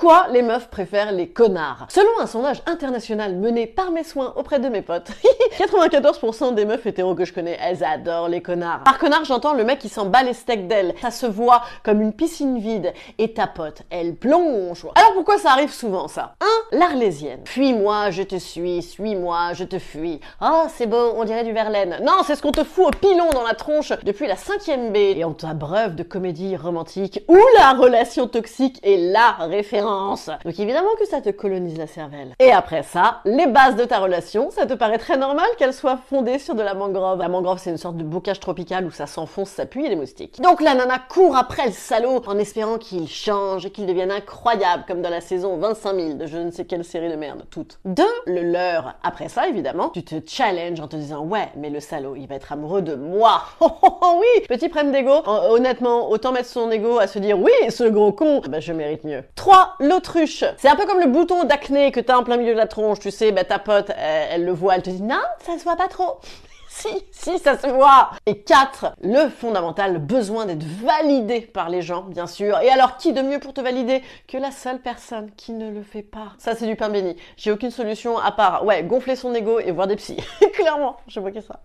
Pourquoi les meufs préfèrent les connards? Selon un sondage international mené par mes soins auprès de mes potes, 94% des meufs hétéros que je connais, elles adorent les connards. Par connard, j'entends le mec qui s'en bat les steaks d'elle. Ça se voit comme une piscine vide et ta pote, elle plonge. Alors pourquoi ça arrive souvent ça? 1. L'Arlésienne. Fuis-moi, je te suis, suis-moi, je te fuis. Oh, c'est beau, on dirait du Verlaine. Non, c'est ce qu'on te fout au pilon dans la tronche depuis la 5ème B. Et on t'abreuve de comédie romantique où la relation toxique est la référence donc évidemment que ça te colonise la cervelle. Et après ça, les bases de ta relation, ça te paraît très normal qu'elles soient fondées sur de la mangrove. La mangrove, c'est une sorte de bocage tropical où ça s'enfonce, s'appuie et les moustiques. Donc la nana court après le salaud en espérant qu'il change et qu'il devienne incroyable comme dans la saison 25 000 de je ne sais quelle série de merde, toutes. Deux, le leurre. Après ça, évidemment, tu te challenges en te disant ouais, mais le salaud, il va être amoureux de moi. Oh, oh, oh oui, petit problème d'ego. Honnêtement, autant mettre son ego à se dire oui, ce gros con, bah je mérite mieux. 3 l'autruche. C'est un peu comme le bouton d'acné que t'as en plein milieu de la tronche, tu sais, bah ta pote, elle, le voit, elle te dit non, ça se voit pas trop. Si, si, ça se voit. Et 4, le fondamental, besoin d'être validé par les gens, bien sûr. Et alors, qui de mieux pour te valider que la seule personne qui ne le fait pas? Ça, c'est du pain béni. J'ai aucune solution à part, ouais, gonfler son ego et voir des psys. Clairement, je vois que ça.